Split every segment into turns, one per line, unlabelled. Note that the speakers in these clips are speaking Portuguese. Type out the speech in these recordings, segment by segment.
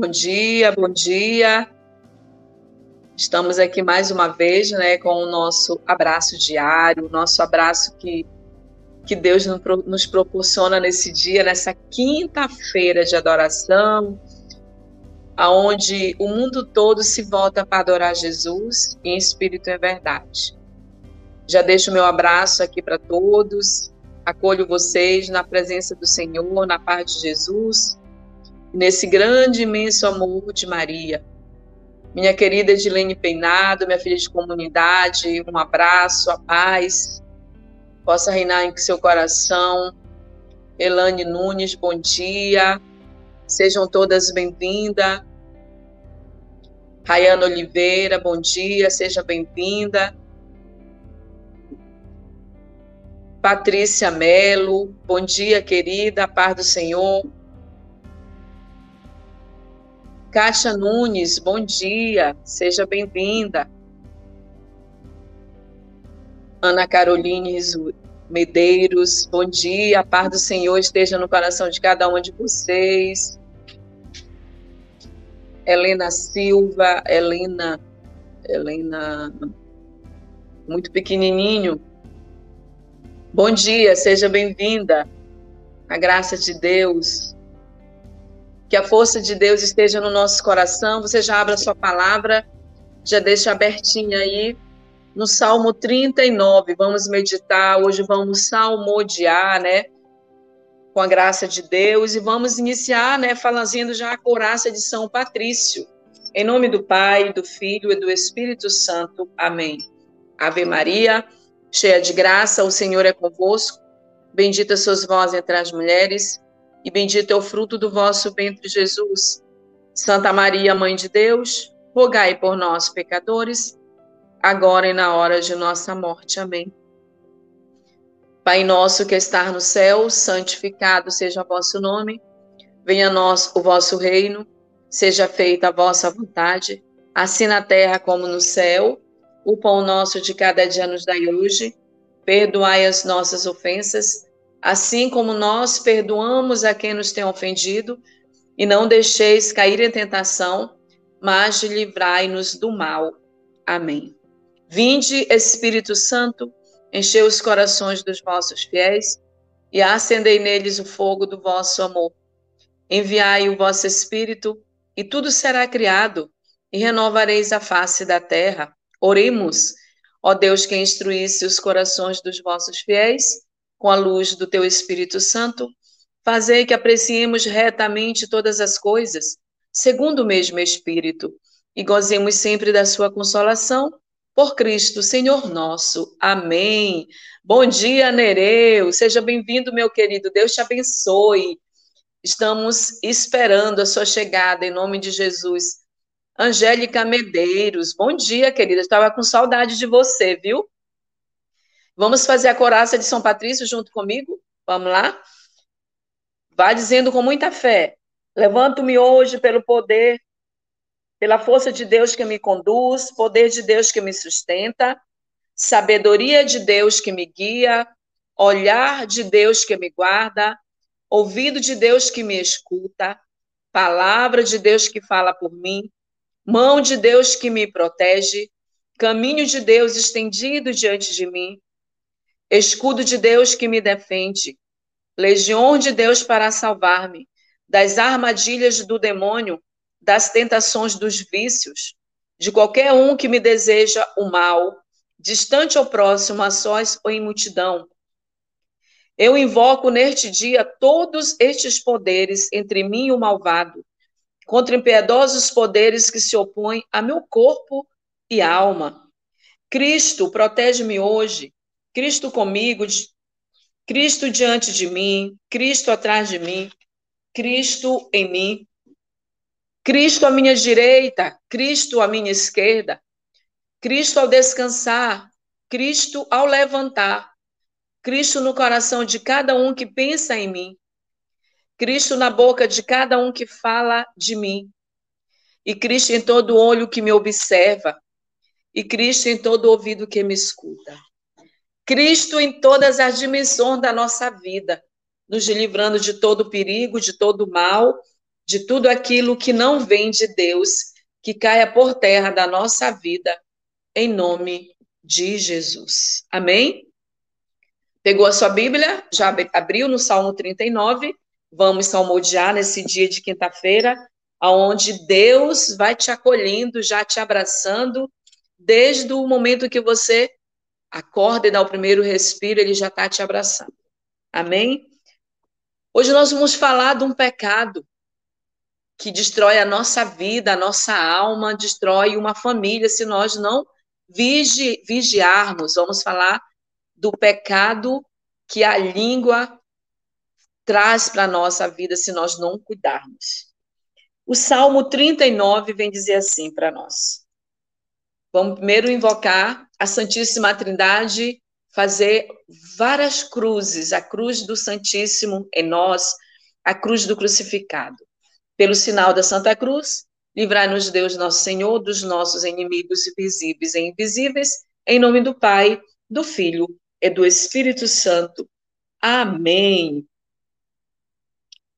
Bom dia, bom dia. Estamos aqui mais uma vez, né, com o nosso abraço diário, o nosso abraço que, que Deus nos proporciona nesse dia, nessa quinta-feira de adoração, aonde o mundo todo se volta para adorar Jesus em espírito e verdade. Já deixo meu abraço aqui para todos, acolho vocês na presença do Senhor, na paz de Jesus, nesse grande, imenso amor de Maria minha querida Edilene Peinado, minha filha de comunidade, um abraço, a paz possa reinar em seu coração. Elane Nunes, bom dia. Sejam todas bem-vindas. Rayana Oliveira, bom dia, seja bem-vinda. Patrícia Melo, bom dia, querida, a paz do Senhor. Kátia Nunes, bom dia, seja bem-vinda. Ana Caroline Medeiros, bom dia, a paz do Senhor esteja no coração de cada uma de vocês. Helena Silva, Helena, Helena, muito pequenininho. Bom dia, seja bem-vinda. A graça de Deus, que a força de Deus esteja no nosso coração. Você já abre a sua palavra, já deixa abertinha aí no Salmo 39. Vamos meditar, hoje vamos salmodiar, né? Com a graça de Deus e vamos iniciar, né, fazendo já a coraça de São Patrício. Em nome do Pai, do Filho e do Espírito Santo. Amém. Ave Maria, cheia de graça, o Senhor é convosco. Bendita sois vós entre as mulheres e bendito é o fruto do vosso ventre, Jesus. Santa Maria, Mãe de Deus, rogai por nós, pecadores, agora e na hora de nossa morte. Amém. Pai nosso que está no céu, santificado seja o vosso nome. Venha a nós o vosso reino, seja feita a vossa vontade, assim na terra como no céu. O pão nosso de cada dia nos dai hoje. Perdoai as nossas ofensas, assim como nós perdoamos a quem nos tem ofendido, e não deixeis cair em tentação, mas livrai-nos do mal. Amém. Vinde, Espírito Santo, enchei os corações dos vossos fiéis e acendei neles o fogo do vosso amor. Enviai o vosso Espírito, e tudo será criado, e renovareis a face da terra. Oremos, ó Deus que instruísse os corações dos vossos fiéis com a luz do teu Espírito Santo, fazei que apreciemos retamente todas as coisas, segundo o mesmo Espírito, e gozemos sempre da sua consolação, por Cristo, Senhor nosso. Amém. Bom dia, Nereu. Seja bem-vindo, meu querido. Deus te abençoe. Estamos esperando a sua chegada em nome de Jesus. Angélica Medeiros, bom dia, querida. Estava com saudade de você, viu? Vamos fazer a coraça de São Patrício junto comigo? Vamos lá? Vá dizendo com muita fé: Levanto-me hoje pelo poder, pela força de Deus que me conduz, poder de Deus que me sustenta, sabedoria de Deus que me guia, olhar de Deus que me guarda, ouvido de Deus que me escuta, palavra de Deus que fala por mim, mão de Deus que me protege, caminho de Deus estendido diante de mim, escudo de Deus que me defende, legião de Deus para salvar-me das armadilhas do demônio, das tentações dos vícios, de qualquer um que me deseja o mal, distante ou próximo, a sós ou em multidão. Eu invoco neste dia todos estes poderes entre mim e o malvado, contra impiedosos poderes que se opõem a meu corpo e alma. Cristo, protege-me hoje Cristo comigo, Cristo diante de mim, Cristo atrás de mim, Cristo em mim, Cristo à minha direita, Cristo à minha esquerda, Cristo ao descansar, Cristo ao levantar, Cristo no coração de cada um que pensa em mim, Cristo na boca de cada um que fala de mim, e Cristo em todo olho que me observa, e Cristo em todo ouvido que me escuta. Cristo em todas as dimensões da nossa vida, nos livrando de todo perigo, de todo mal, de tudo aquilo que não vem de Deus, que caia por terra da nossa vida, em nome de Jesus. Amém? Pegou a sua Bíblia? Já abriu no Salmo 39? Vamos salmodiar nesse dia de quinta-feira, aonde Deus vai te acolhendo, já te abraçando, desde o momento que você acorda e dá o primeiro respiro, ele já está te abraçando. Amém? Hoje nós vamos falar de um pecado que destrói a nossa vida, a nossa alma, destrói uma família se nós não vigi, vigiarmos. Vamos falar do pecado que a língua traz para a nossa vida se nós não cuidarmos. O Salmo 39 vem dizer assim para nós. Vamos primeiro invocar a Santíssima Trindade, fazer várias cruzes, a cruz do Santíssimo em nós, a cruz do crucificado. Pelo sinal da Santa Cruz, livrai-nos Deus nosso Senhor dos nossos inimigos visíveis e invisíveis, em nome do Pai, do Filho e do Espírito Santo. Amém.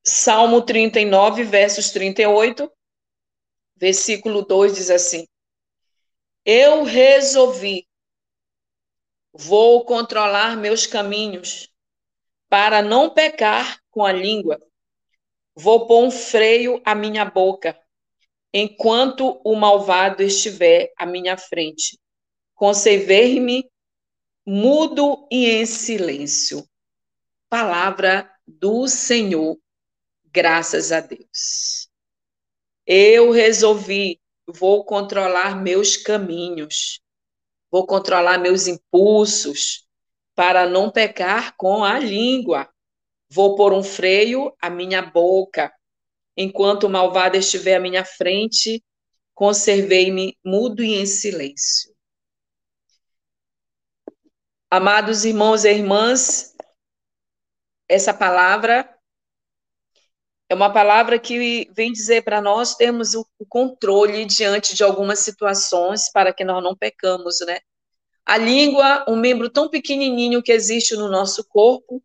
Salmo 39, versos 38, versículo 2 diz assim: Eu resolvi, vou controlar meus caminhos, para não pecar com a língua. Vou pôr um freio à minha boca, enquanto o malvado estiver à minha frente. Conservei-me mudo e em silêncio. Palavra do Senhor, graças a Deus. Eu resolvi, vou controlar meus caminhos, vou controlar meus impulsos, para não pecar com a língua. Vou pôr um freio à minha boca. Enquanto o malvado estiver à minha frente, conservei-me mudo e em silêncio. Amados irmãos e irmãs, essa palavra é uma palavra que vem dizer para nós termos o controle diante de algumas situações para que nós não pecamos, né? A língua, um membro tão pequenininho que existe no nosso corpo,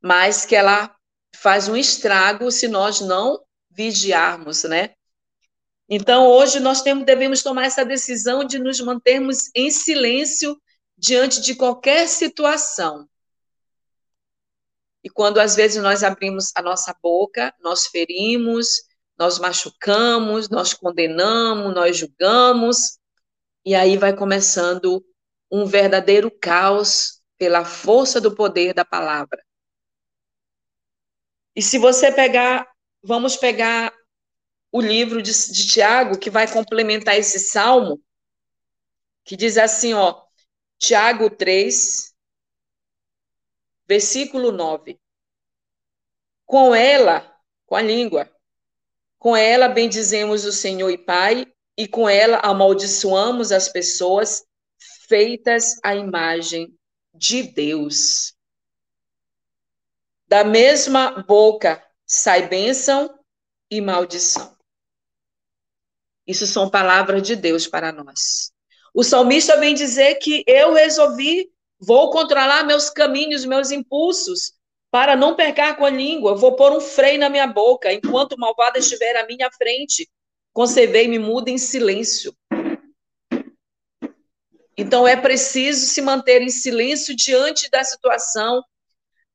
mas que ela faz um estrago se nós não vigiarmos, né? Então, hoje nós temos, devemos tomar essa decisão de nos mantermos em silêncio diante de qualquer situação. E quando às vezes nós abrimos a nossa boca, nós ferimos, nós machucamos, nós condenamos, nós julgamos, e aí vai começando um verdadeiro caos pela força do poder da palavra. E se você pegar, vamos pegar o livro de, de Tiago, que vai complementar esse salmo, que diz assim, ó, Tiago 3, versículo 9. Com ela, com a língua, com ela bendizemos o Senhor e Pai, e com ela amaldiçoamos as pessoas feitas à imagem de Deus. Da mesma boca sai bênção e maldição. Isso são palavras de Deus para nós. O salmista vem dizer que eu resolvi, vou controlar meus caminhos, meus impulsos, para não pecar com a língua. Vou pôr um freio na minha boca, enquanto o malvado estiver à minha frente. Conservei-me muda em silêncio. Então é preciso se manter em silêncio diante da situação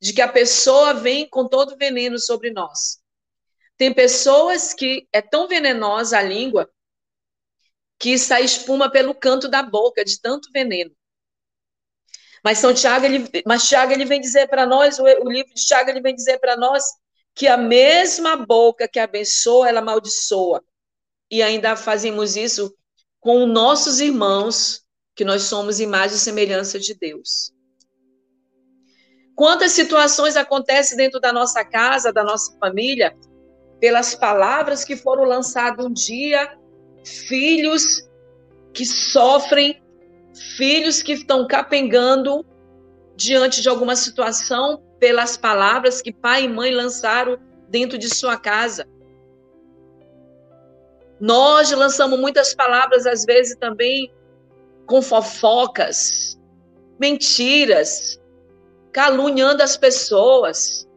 de que a pessoa vem com todo veneno sobre nós. Tem pessoas que é tão venenosa a língua que sai espuma pelo canto da boca, de tanto veneno. Mas São Tiago, ele, mas Tiago, ele vem dizer para nós, o, o, livro de Tiago, ele vem dizer para nós que a mesma boca que abençoa, ela amaldiçoa. E ainda fazemos isso com nossos irmãos, que nós somos imagem e semelhança de Deus. Quantas situações acontecem dentro da nossa casa, da nossa família, pelas palavras que foram lançadas um dia filhos que sofrem, filhos que estão capengando diante de alguma situação pelas palavras que pai e mãe lançaram dentro de sua casa. Nós lançamos muitas palavras, às vezes também com fofocas, mentiras, caluniando as pessoas.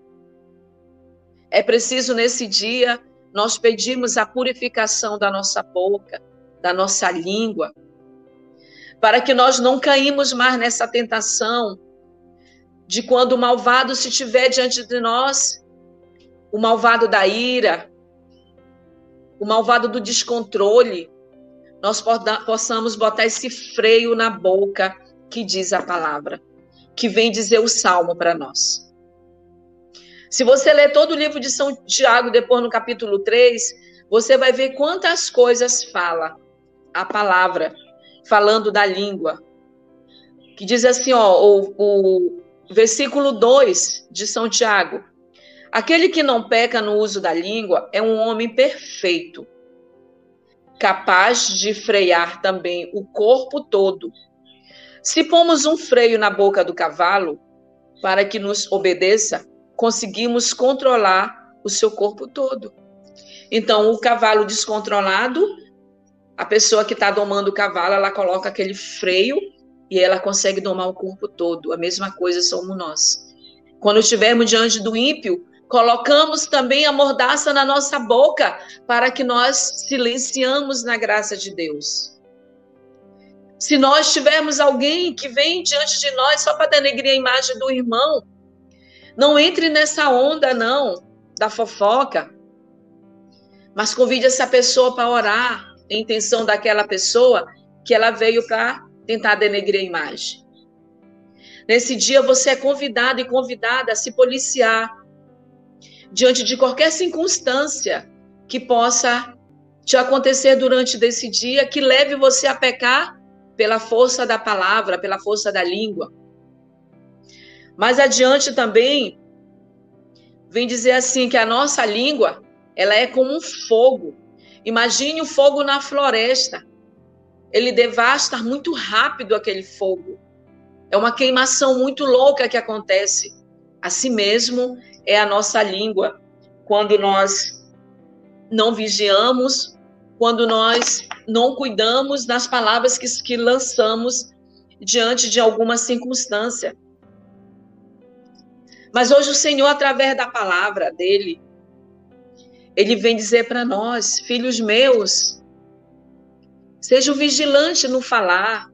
É preciso nesse dia nós pedimos a purificação da nossa boca, da nossa língua, para que nós não caímos mais nessa tentação de quando o malvado se tiver diante de nós, o malvado da ira, o malvado do descontrole, nós possamos botar esse freio na boca que diz a palavra, que vem dizer o salmo para nós. Se você ler todo o livro de São Tiago, depois no capítulo 3, você vai ver quantas coisas fala a palavra, falando da língua. Que diz assim, ó, o, o versículo 2 de São Tiago. Aquele que não peca no uso da língua é um homem perfeito, capaz de frear também o corpo todo. Se pomos um freio na boca do cavalo para que nos obedeça, conseguimos controlar o seu corpo todo. Então, o cavalo descontrolado, a pessoa que está domando o cavalo, ela coloca aquele freio e ela consegue domar o corpo todo. A mesma coisa somos nós. Quando estivermos diante do ímpio, colocamos também a mordaça na nossa boca para que nós silenciamos na graça de Deus. Se nós tivermos alguém que vem diante de nós só para denegrir a imagem do irmão, não entre nessa onda, não, da fofoca. Mas convide essa pessoa para orar, intenção daquela pessoa que ela veio para tentar denegrir a imagem. Nesse dia você é convidado e convidada a se policiar diante de qualquer circunstância que possa te acontecer durante desse dia que leve você a pecar pela força da palavra, pela força da língua. Mais adiante também vem dizer assim que a nossa língua, ela é como um fogo. Imagine o fogo na floresta. Ele devasta muito rápido aquele fogo. É uma queimação muito louca que acontece. Assim mesmo é a nossa língua. Quando nós não vigiamos, quando nós não cuidamos das palavras que, que lançamos diante de alguma circunstância. Mas hoje o Senhor, através da palavra dele, ele vem dizer para nós, filhos meus, sejam vigilantes no falar.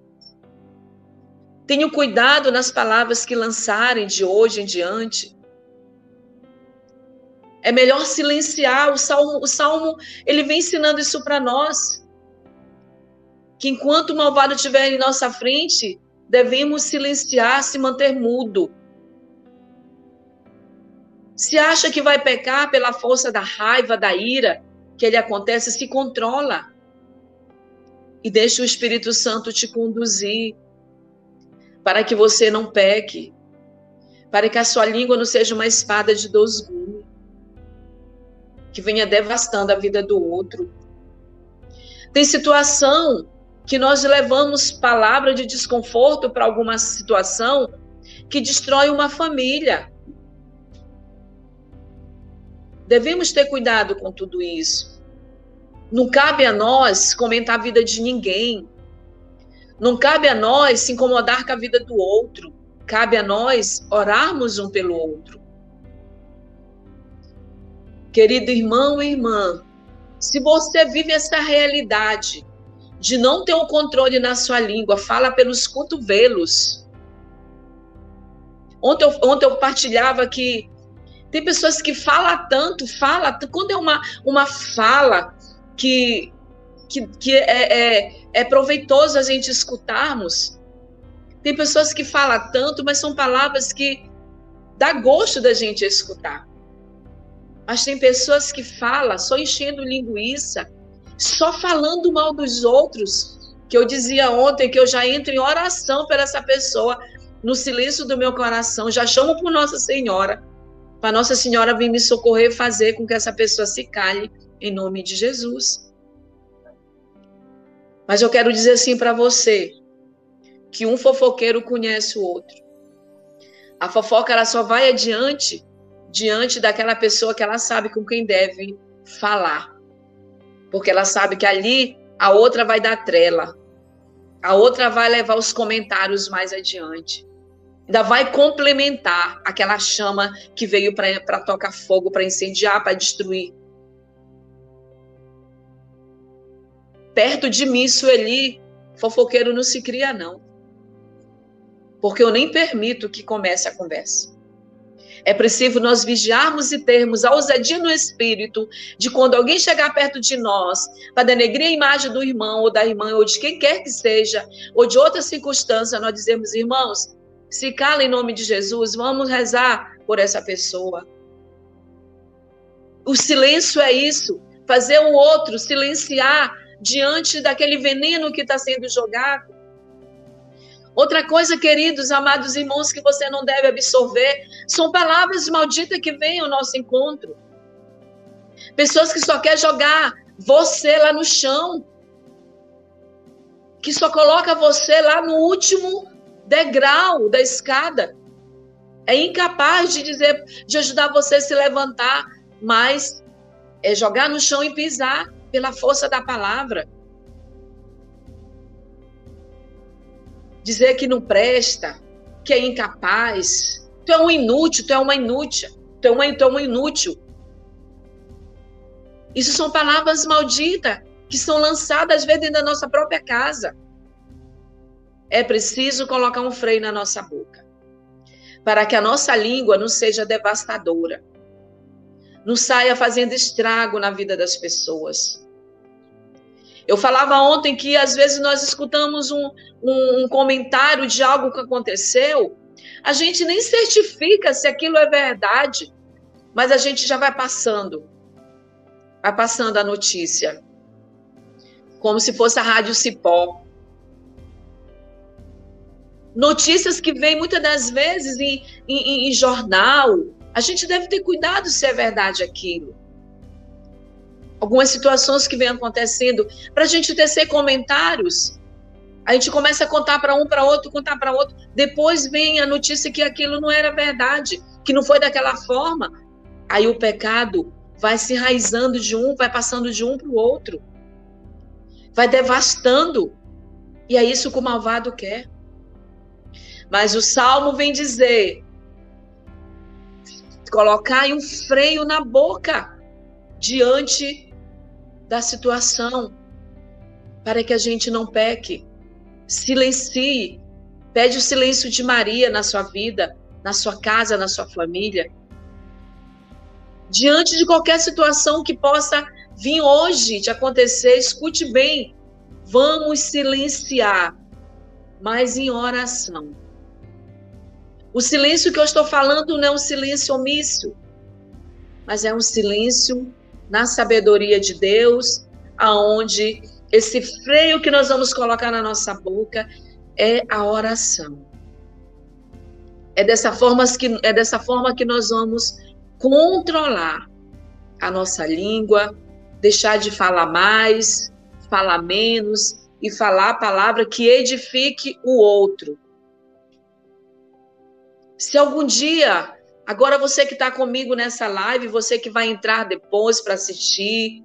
Tenham cuidado nas palavras que lançarem de hoje em diante. É melhor silenciar. O salmo, o salmo ele vem ensinando isso para nós. Que enquanto o malvado estiver em nossa frente, devemos silenciar, se manter mudo se acha que vai pecar pela força da raiva, da ira que ele acontece, se controla. E deixa o Espírito Santo te conduzir para que você não peque, para que a sua língua não seja uma espada de dois gumes, que venha devastando a vida do outro. Tem situação que nós levamos palavra de desconforto para alguma situação que destrói uma família. Devemos ter cuidado com tudo isso. Não cabe a nós comentar a vida de ninguém. Não cabe a nós se incomodar com a vida do outro. Cabe a nós orarmos um pelo outro. Querido irmão e irmã, se você vive essa realidade de não ter o controle na sua língua, fala pelos cotovelos. Ontem eu, ontem eu partilhava que tem pessoas que falam tanto, fala, quando é uma, uma fala que, que, que é, é, é proveitoso a gente escutarmos. Tem pessoas que falam tanto, mas são palavras que dá gosto da gente escutar. Mas tem pessoas que falam só enchendo linguiça, só falando mal dos outros. Que eu dizia ontem que eu já entro em oração por essa pessoa, no silêncio do meu coração, já chamo por Nossa Senhora para Nossa Senhora vir me socorrer e fazer com que essa pessoa se cale em nome de Jesus. Mas eu quero dizer assim para você, que um fofoqueiro conhece o outro. A fofoca ela só vai adiante diante daquela pessoa que ela sabe com quem deve falar. Porque ela sabe que ali a outra vai dar trela. A outra vai levar os comentários mais adiante ainda vai complementar aquela chama que veio para tocar fogo, para incendiar, para destruir. perto de mim, Sueli, fofoqueiro não se cria, não. Porque eu nem permito que comece a conversa. É preciso nós vigiarmos e termos a ousadia no espírito de quando alguém chegar perto de nós para denegrir a imagem do irmão ou da irmã ou de quem quer que seja, ou de outra circunstância, nós dizemos, irmãos, se cala em nome de Jesus, vamos rezar por essa pessoa. O silêncio é isso, fazer o outro silenciar diante daquele veneno que está sendo jogado. Outra coisa, queridos, amados irmãos, que você não deve absorver, são palavras malditas que vêm ao nosso encontro. Pessoas que só querem jogar você lá no chão. Que só coloca você lá no último degrau da escada. É incapaz de dizer, de ajudar você a se levantar, mas é jogar no chão e pisar pela força da palavra. Dizer que não presta, que é incapaz. Tu é um inútil, tu é uma inútil, tu é uma, tu é inútil. Isso são palavras malditas que são lançadas às vezes dentro da nossa própria casa. É preciso colocar um freio na nossa boca, para que a nossa língua não seja devastadora, não saia fazendo estrago na vida das pessoas. Eu falava ontem que às vezes nós escutamos um, um, um comentário de algo que aconteceu, a gente nem certifica se aquilo é verdade, mas a gente já vai passando, vai passando a notícia, como se fosse a rádio Cipó. Notícias que vêm muitas das vezes em, em, em jornal, a gente deve ter cuidado se é verdade aquilo algumas situações que vem acontecendo, para a gente tecer comentários. A gente começa a contar para um, para outro, contar para outro. Depois vem a notícia que aquilo não era verdade, que não foi daquela forma. Aí o pecado vai se enraizando de um, vai passando de um para o outro, vai devastando. E é isso que o malvado quer. Mas o salmo vem dizer: colocar um freio na boca diante da situação, para que a gente não peque. Silencie, pede o silêncio de Maria na sua vida, na sua casa, na sua família. Diante de qualquer situação que possa vir hoje te acontecer, escute bem. Vamos silenciar, mas em oração. O silêncio que eu estou falando não é um silêncio omisso, mas é um silêncio na sabedoria de Deus, aonde esse freio que nós vamos colocar na nossa boca é a oração. É dessa forma que, é dessa forma que nós vamos controlar a nossa língua, deixar de falar mais, falar menos e falar a palavra que edifique o outro. Se algum dia Agora, você que está comigo nessa live, você que vai entrar depois para assistir,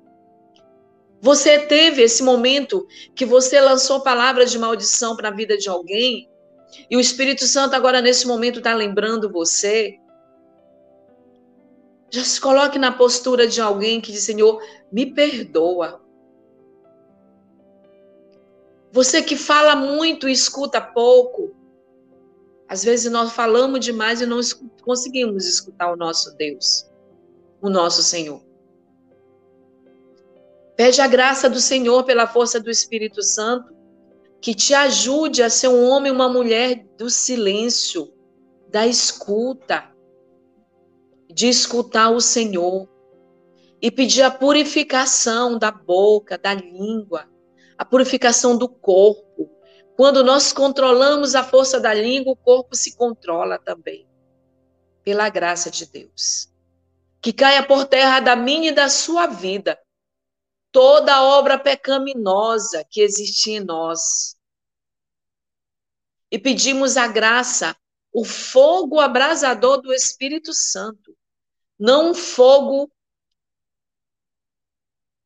você teve esse momento que você lançou palavras de maldição para a vida de alguém, e o Espírito Santo agora nesse momento está lembrando você. Já se coloque na postura de alguém que diz: Senhor, me perdoa. Você que fala muito e escuta pouco, às vezes nós falamos demais e não conseguimos escutar o nosso Deus, o nosso Senhor. Pede a graça do Senhor pela força do Espírito Santo, que te ajude a ser um homem e uma mulher do silêncio, da escuta, de escutar o Senhor e pedir a purificação da boca, da língua, a purificação do corpo, quando nós controlamos a força da língua, o corpo se controla também. Pela graça de Deus. Que caia por terra da minha e da sua vida toda obra pecaminosa que existe em nós. E pedimos a graça, o fogo abrasador do Espírito Santo, não um fogo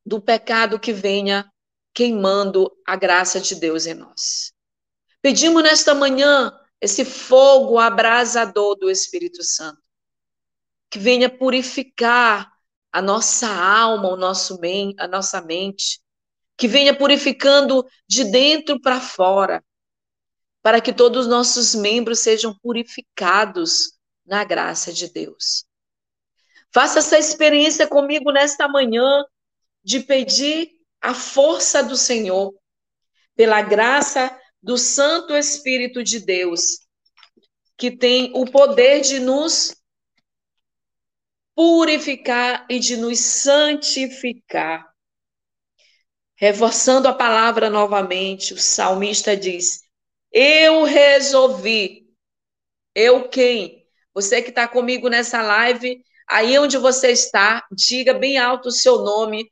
do pecado que venha queimando a graça de Deus em nós. Pedimos nesta manhã esse fogo abrasador do Espírito Santo, que venha purificar a nossa alma, o nosso a nossa mente, que venha purificando de dentro para fora, para que todos os nossos membros sejam purificados na graça de Deus. Faça essa experiência comigo nesta manhã de pedir a força do Senhor, pela graça do Santo Espírito de Deus, que tem o poder de nos purificar e de nos santificar. Reforçando a palavra novamente, o salmista diz: Eu resolvi. Eu quem? Você que está comigo nessa live, aí onde você está, diga bem alto o seu nome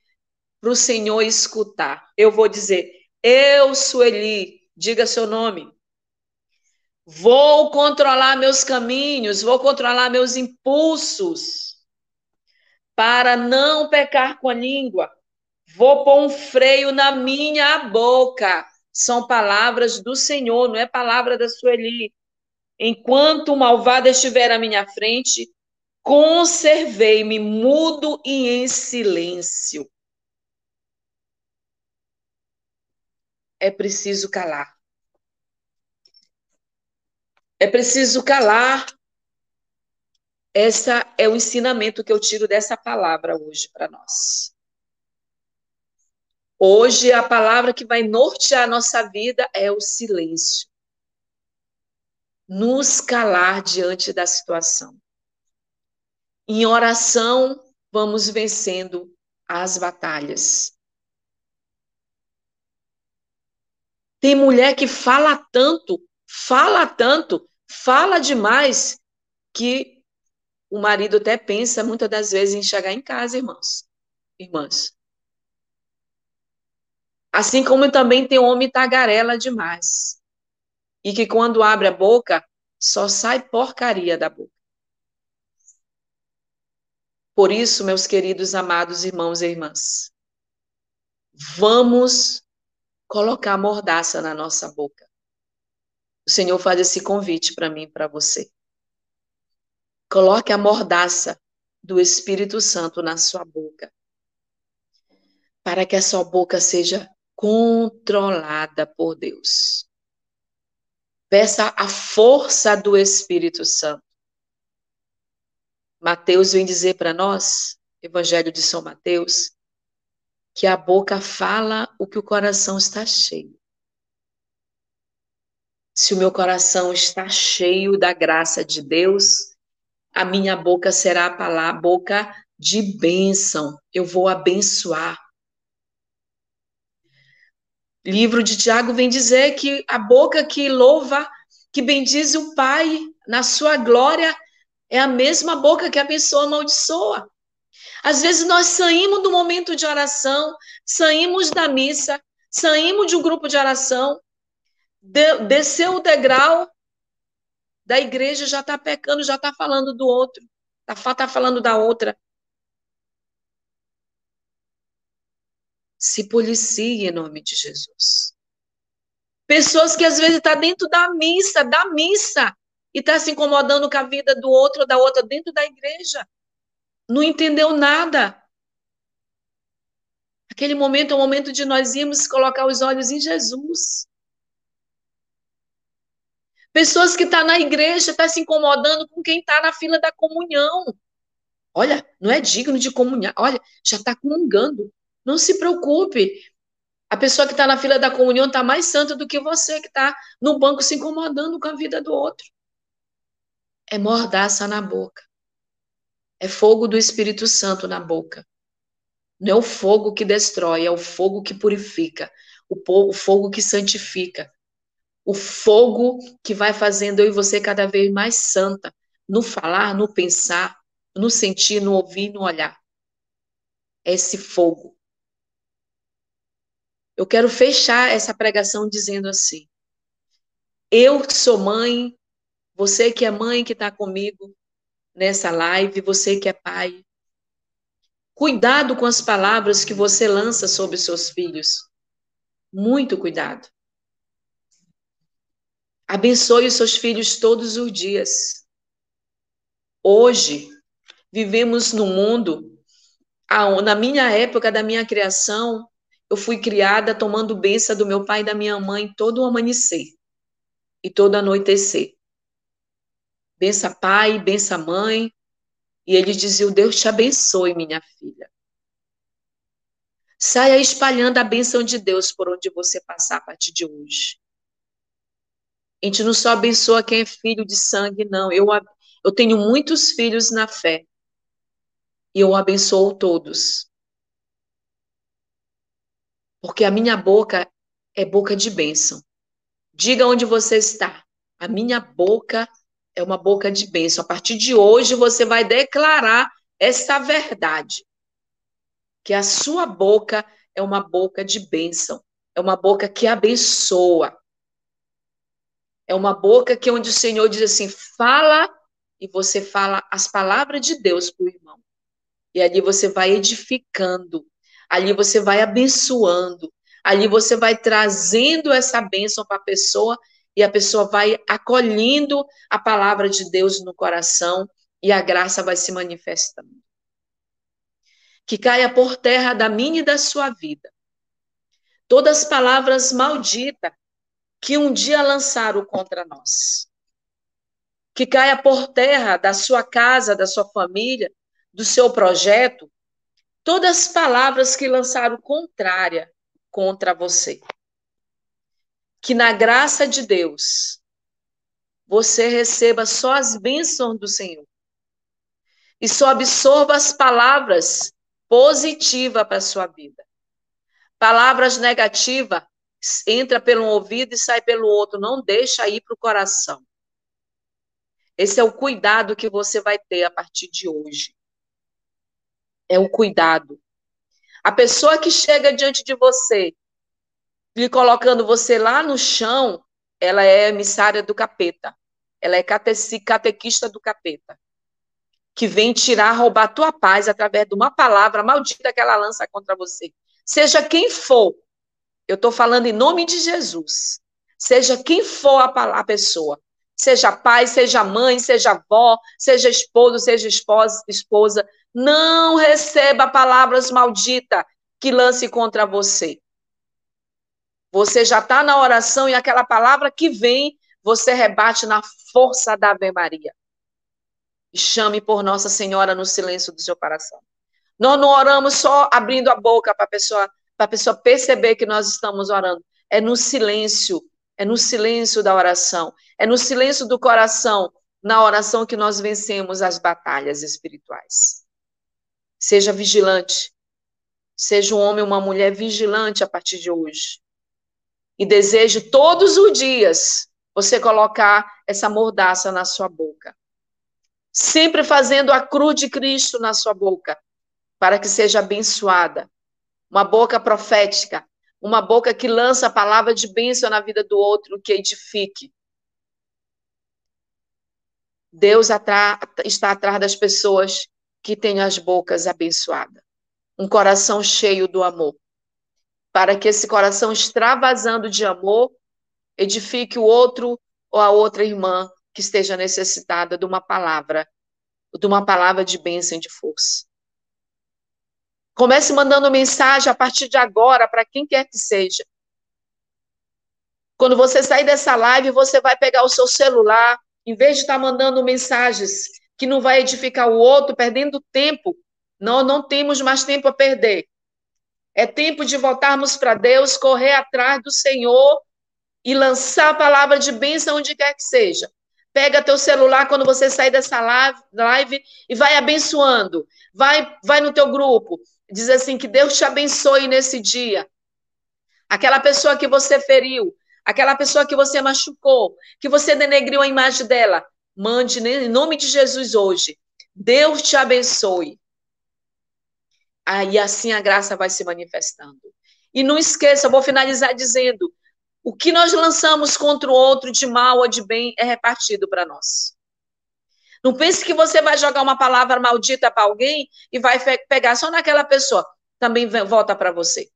para o Senhor escutar. Eu vou dizer: Eu, Sueli, diga seu nome. Vou controlar meus caminhos, vou controlar meus impulsos para não pecar com a língua. Vou pôr um freio na minha boca. São palavras do Senhor, não é palavra da Sueli. Enquanto o malvado estiver à minha frente, conservei-me mudo e em silêncio. É preciso calar. É preciso calar esse é o ensinamento que eu tiro dessa palavra hoje para nós. Hoje, a palavra que vai nortear a nossa vida é o silêncio. Nos calar diante da situação. Em oração, vamos vencendo as batalhas. Tem mulher que fala tanto, fala tanto, fala demais, que o marido até pensa muitas das vezes em chegar em casa, irmãos. Irmãs. Assim como também tem homem tagarela demais. E que quando abre a boca, só sai porcaria da boca. Por isso, meus queridos amados irmãos e irmãs, vamos colocar mordaça na nossa boca. O Senhor faz esse convite para mim e para você. Coloque a mordaça do Espírito Santo na sua boca, para que a sua boca seja controlada por Deus. Peça a força do Espírito Santo. Mateus vem dizer para nós, Evangelho de São Mateus, que a boca fala o que o coração está cheio. Se o meu coração está cheio da graça de Deus, a minha boca será a palavra, boca de bênção. Eu vou abençoar. Livro de Tiago vem dizer que a boca que louva, que bendiz o Pai na sua glória, é a mesma boca que a pessoa amaldiçoa. Às vezes nós saímos do momento de oração, saímos da missa, saímos de um grupo de oração, de, desceu o degrau, da igreja já está pecando, já está falando do outro, está tá falando da outra. Se policie em nome de Jesus. Pessoas que às vezes estão tá dentro da missa, da missa, e está se incomodando com a vida do outro ou da outra dentro da igreja. Não entendeu nada. Aquele momento é o momento de nós irmos colocar os olhos em Jesus. Pessoas que estão tá na igreja, estão tá se incomodando com quem está na fila da comunhão. Olha, não é digno de comunhar. Olha, já está comungando. Não se preocupe. A pessoa que está na fila da comunhão está mais santa do que você que está no banco se incomodando com a vida do outro. É mordaça na boca. É fogo do Espírito Santo na boca. Não é o fogo que destrói, é o fogo que purifica, o fogo que santifica, o fogo que vai fazendo eu e você cada vez mais santa, no falar, no pensar, no sentir, no ouvir, no olhar. É esse fogo. Eu quero fechar essa pregação dizendo assim: eu sou mãe, você que é mãe que está comigo nessa live, você que é pai, cuidado com as palavras que você lança sobre seus filhos. Muito cuidado. Abençoe os seus filhos todos os dias. Hoje, vivemos num mundo, na minha época da minha criação, eu fui criada tomando benção do meu pai e da minha mãe todo o amanhecer e todo anoitecer. Bença pai, bença mãe. E eles diziam: Deus te abençoe, minha filha. Saia espalhando a bênção de Deus por onde você passar a partir de hoje. A gente não só abençoa quem é filho de sangue, não. Eu, eu tenho muitos filhos na fé. E eu abençoo todos. Porque a minha boca é boca de bênção. Diga onde você está. A minha boca é uma boca de bênção. A partir de hoje você vai declarar essa verdade. Que a sua boca é uma boca de bênção. É uma boca que abençoa. É uma boca que onde o Senhor diz assim: fala e você fala as palavras de Deus para o irmão. E ali você vai edificando, ali você vai abençoando, ali você vai trazendo essa bênção para a pessoa e a pessoa vai acolhendo a palavra de Deus no coração e a graça vai se manifestando. Que caia por terra da minha e da sua vida todas as palavras malditas que um dia lançaram contra nós. Que caia por terra da sua casa, da sua família, do seu projeto, todas as palavras que lançaram contrária contra você que na graça de Deus você receba só as bênçãos do Senhor e só absorva as palavras positivas para a sua vida. Palavras negativas entra pelo ouvido e sai pelo outro, não deixa ir para o coração. Esse é o cuidado que você vai ter a partir de hoje. É o cuidado. A pessoa que chega diante de você lhe colocando você lá no chão, ela é emissária do capeta. Ela é catequista do capeta. Que vem tirar, roubar tua paz através de uma palavra maldita que ela lança contra você. Seja quem for, eu estou falando em nome de Jesus. Seja quem for a, a pessoa. Seja pai, seja mãe, seja avó, seja esposo, seja esposa, esposa. Não receba palavras malditas que lance contra você. Você já está na oração e aquela palavra que vem, você rebate na força da Ave Maria. E chame por Nossa Senhora no silêncio do seu coração. Nós não oramos só abrindo a boca para a pessoa, pessoa perceber que nós estamos orando. É no silêncio, é no silêncio da oração, é no silêncio do coração, na oração que nós vencemos as batalhas espirituais. Seja vigilante. Seja um homem ou uma mulher vigilante a partir de hoje e deseje todos os dias você colocar essa mordaça na sua boca. Sempre fazendo a cruz de Cristo na sua boca, para que seja abençoada. Uma boca profética, uma boca que lança a palavra de bênção na vida do outro, que edifique. Deus está atrás das pessoas que têm as bocas abençoadas. Um coração cheio do amor para que esse coração extravasando de amor edifique o outro ou a outra irmã que esteja necessitada de uma palavra, de uma palavra de bênção e de força. Comece mandando mensagem a partir de agora para quem quer que seja. Quando você sair dessa live, você vai pegar o seu celular, em vez de estar mandando mensagens que não vai edificar o outro, perdendo tempo, não, não temos mais tempo a perder. É tempo de voltarmos para Deus, correr atrás do Senhor e lançar a palavra de bênção onde quer que seja. Pega teu celular quando você sair dessa live e vai abençoando. Vai, vai no teu grupo. Diz assim: que Deus te abençoe nesse dia. Aquela pessoa que você feriu, aquela pessoa que você machucou, que você denegriu a imagem dela, mande em nome de Jesus hoje. Deus te abençoe. Aí assim a graça vai se manifestando. E não esqueça, vou finalizar dizendo: o que nós lançamos contra o outro de mal ou de bem é repartido para nós. Não pense que você vai jogar uma palavra maldita para alguém e vai pegar só naquela pessoa. Também volta para você.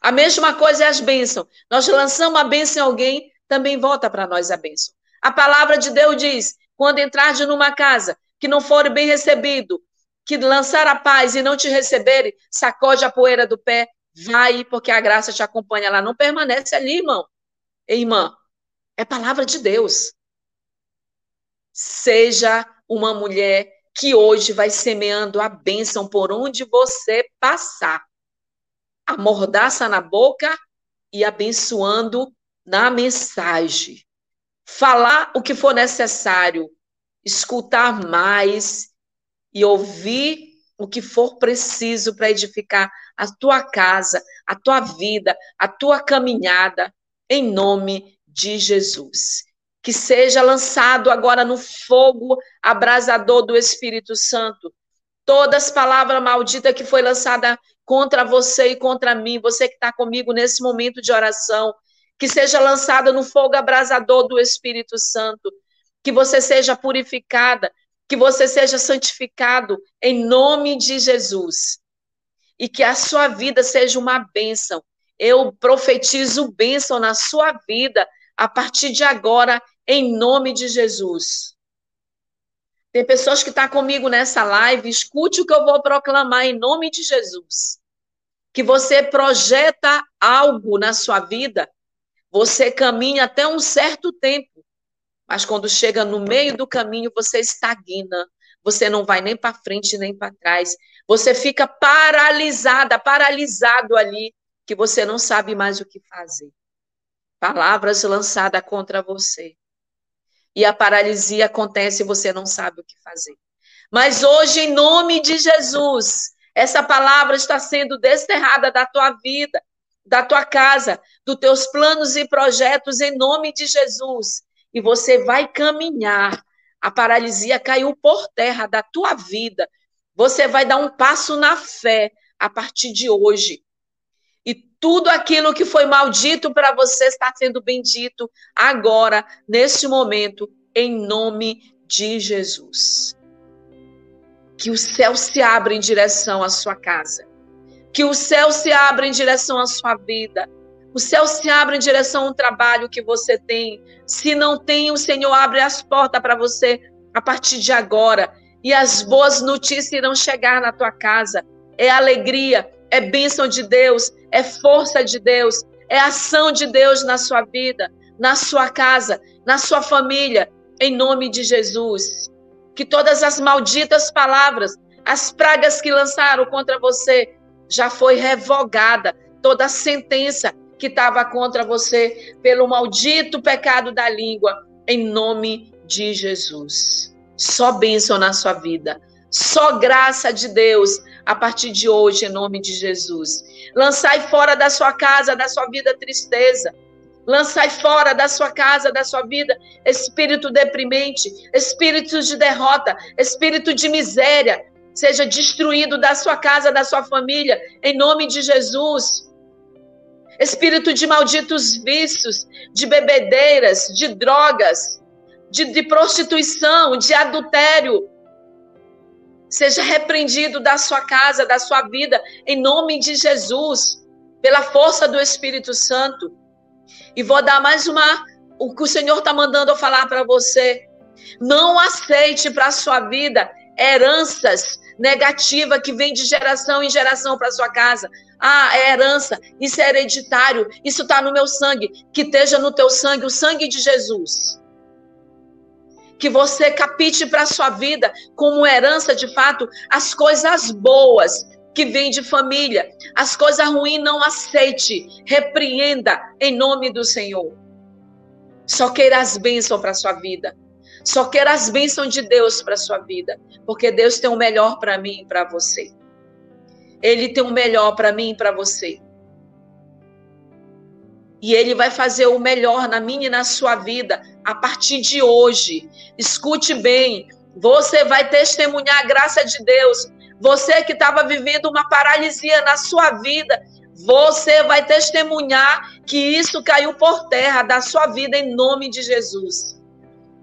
A mesma coisa é as bênçãos. Nós lançamos a bênção em alguém, também volta para nós a bênção. A palavra de Deus diz: quando entrar numa casa que não for bem recebido, que lançar a paz e não te receberem, sacode a poeira do pé, Vai, porque a graça te acompanha. Ela não permanece ali, irmão. Irmã, é palavra de Deus. Seja uma mulher que hoje vai semeando a bênção por onde você passar. A mordaça na boca e abençoando na mensagem. Falar o que for necessário, escutar mais e ouvir o que for preciso para edificar a tua casa, a tua vida, a tua caminhada, em nome de Jesus. Que seja lançado agora no fogo abrasador do Espírito Santo. Todas as palavras malditas que foi lançada contra você e contra mim, você que está comigo nesse momento de oração, que seja lançada no fogo abrasador do Espírito Santo, que você seja purificada, que você seja santificado em nome de Jesus. E que a sua vida seja uma bênção. Eu profetizo bênção na sua vida a partir de agora, em nome de Jesus. Tem pessoas que estão tá comigo nessa live, escute o que eu vou proclamar em nome de Jesus. Que você projeta algo na sua vida, você caminha até um certo tempo, mas quando chega no meio do caminho, você estagna. Você não vai nem para frente nem para trás. Você fica paralisada, paralisado ali, que você não sabe mais o que fazer. Palavras lançadas contra você. E a paralisia acontece e você não sabe o que fazer. Mas hoje, em nome de Jesus, essa palavra está sendo desterrada da tua vida, da tua casa, dos teus planos e projetos, em nome de Jesus e você vai caminhar. A paralisia caiu por terra da tua vida. Você vai dar um passo na fé a partir de hoje. E tudo aquilo que foi maldito para você está sendo bendito agora, neste momento, em nome de Jesus. Que o céu se abra em direção à sua casa. Que o céu se abra em direção à sua vida o céu se abre em direção ao trabalho que você tem. Se não tem, o Senhor abre as portas para você a partir de agora. E as boas notícias irão chegar na tua casa. É alegria, é bênção de Deus, é força de Deus, é ação de Deus na sua vida, na sua casa, na sua família, em nome de Jesus. Que todas as malditas palavras, as pragas que lançaram contra você, já foi revogada. Toda sentença que estava contra você pelo maldito pecado da língua, em nome de Jesus. Só bênção na sua vida. Só graça de Deus a partir de hoje, em nome de Jesus. Lançai fora da sua casa, da sua vida, tristeza. Lançai fora da sua casa, da sua vida, espírito deprimente, espírito de derrota, espírito de miséria. Seja destruído da sua casa, da sua família, em nome de Jesus espírito de malditos vícios, de bebedeiras, de drogas, de, de prostituição, de adultério. Seja repreendido da sua casa, da sua vida, em nome de Jesus, pela força do Espírito Santo. E vou dar mais uma, o que o Senhor está mandando eu falar para você. Não aceite para a sua vida heranças negativas que vêm de geração em geração para sua casa. Ah, é herança, isso é hereditário, isso está no meu sangue. Que esteja no teu sangue o sangue de Jesus. Que você capite para a sua vida como herança, de fato, as coisas boas que vêm de família. As coisas ruins não aceite, repreenda em nome do Senhor. Só queira as bênçãos para a sua vida. Só queira as bênçãos de Deus para sua vida. Porque Deus tem o melhor para mim e para você. Ele tem o melhor para mim e para você. E ele vai fazer o melhor na minha e na sua vida a partir de hoje. Escute bem, você vai testemunhar a graça de Deus. Você que estava vivendo uma paralisia na sua vida, você vai testemunhar que isso caiu por terra da sua vida em nome de Jesus.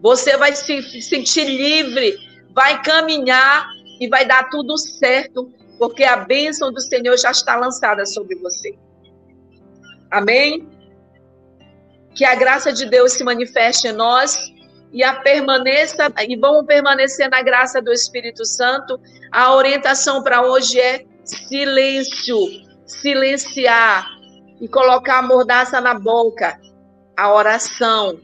Você vai se sentir livre, vai caminhar e vai dar tudo certo porque a bênção do Senhor já está lançada sobre você. Amém? Que a graça de Deus se manifeste em nós e a permaneça e vamos permanecer na graça do Espírito Santo. A orientação para hoje é silêncio. silenciar e colocar a mordaça na boca, a oração.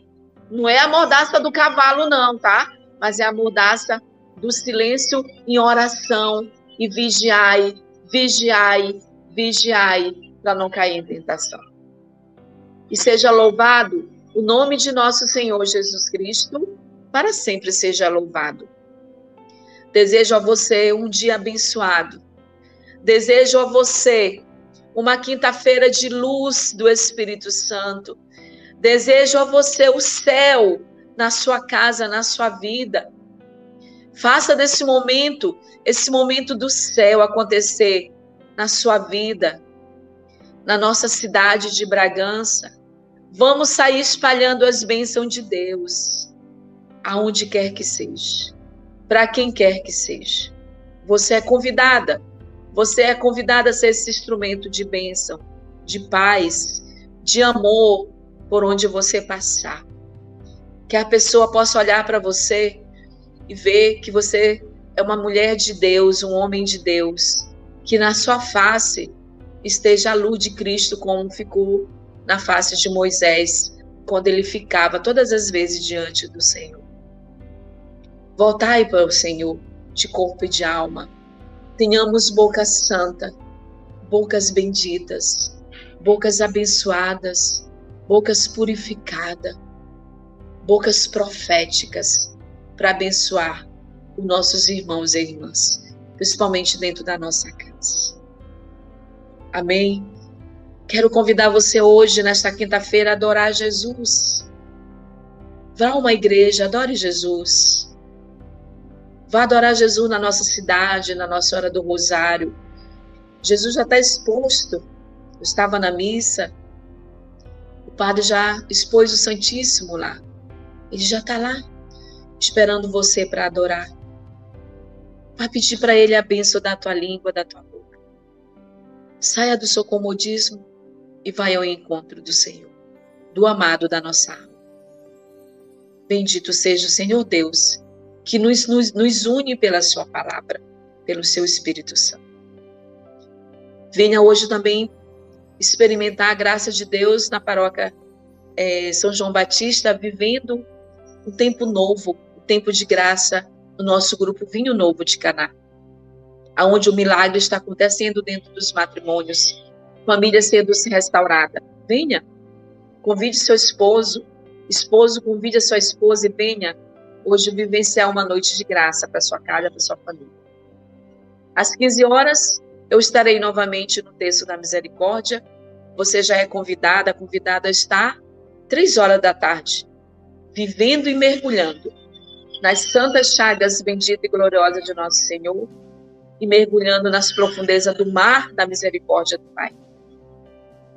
Não é a mordaça do cavalo, não, tá? Mas é a mordaça do silêncio em oração e vigiai, vigiai, vigiai, para não cair em tentação. E seja louvado o nome de nosso Senhor Jesus Cristo, para sempre seja louvado. Desejo a você um dia abençoado. Desejo a você uma quinta-feira de luz do Espírito Santo. Desejo a você o céu na sua casa, na sua vida. Faça desse momento, esse momento do céu acontecer na sua vida, na nossa cidade de Bragança. Vamos sair espalhando as bênçãos de Deus, aonde quer que seja, para quem quer que seja. Você é convidada, você é convidada a ser esse instrumento de bênção, de paz, de amor por onde você passar. Que a pessoa possa olhar para você e ver que você é uma mulher de Deus, um homem de Deus, que na sua face esteja a luz de Cristo como ficou na face de Moisés quando ele ficava todas as vezes diante do Senhor. Voltai para o Senhor de corpo e de alma. Tenhamos boca santa, bocas benditas, bocas abençoadas, bocas purificadas, bocas proféticas para abençoar os nossos irmãos e irmãs, principalmente dentro da nossa casa. Amém? Quero convidar você hoje, nesta quinta-feira, a adorar Jesus. Vá a uma igreja, adore Jesus. Vá adorar Jesus na nossa cidade, na nossa hora do rosário. Jesus já está exposto. Eu estava na missa, o padre já expôs o Santíssimo lá. Ele já está lá, esperando você para adorar. Vá pedir para ele a bênção da tua língua, da tua boca. Saia do seu comodismo e vai ao encontro do Senhor, do amado da nossa alma. Bendito seja o Senhor Deus, que nos, nos, nos une pela Sua palavra, pelo Seu Espírito Santo. Venha hoje também experimentar a graça de Deus na paróquia é, São João Batista, vivendo um tempo novo, um tempo de graça no nosso grupo Vinho Novo de Caná aonde o milagre está acontecendo dentro dos matrimônios, família sendo se restaurada. Venha, convide seu esposo, esposo convide a sua esposa e venha hoje vivenciar uma noite de graça para sua casa, para sua família. Às 15 horas, eu estarei novamente no texto da misericórdia. Você já é convidada, convidada a estar três horas da tarde, vivendo e mergulhando nas santas chagas bendita e gloriosa de nosso Senhor, e mergulhando nas profundezas do mar da misericórdia do Pai.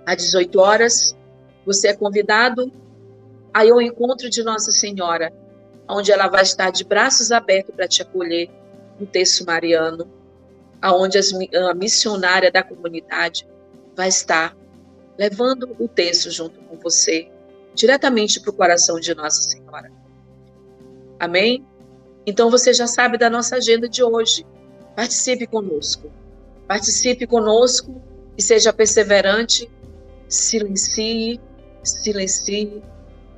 Às 18 horas, você é convidado a ir ao encontro de Nossa Senhora, onde ela vai estar de braços abertos para te acolher no texto mariano, aonde a missionária da comunidade vai estar levando o texto junto com você, diretamente para o coração de Nossa Senhora. Amém? Então você já sabe da nossa agenda de hoje. Participe conosco. Participe conosco e seja perseverante. Silencie, silencie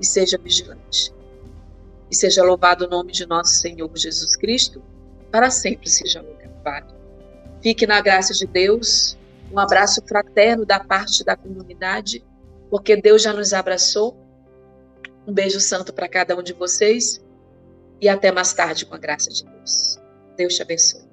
e seja vigilante. E seja louvado o nome de nosso Senhor Jesus Cristo, para sempre seja louvado. Fique na graça de Deus. Um abraço fraterno da parte da comunidade, porque Deus já nos abraçou. Um beijo santo para cada um de vocês e até mais tarde com a graça de Deus. Deus te abençoe.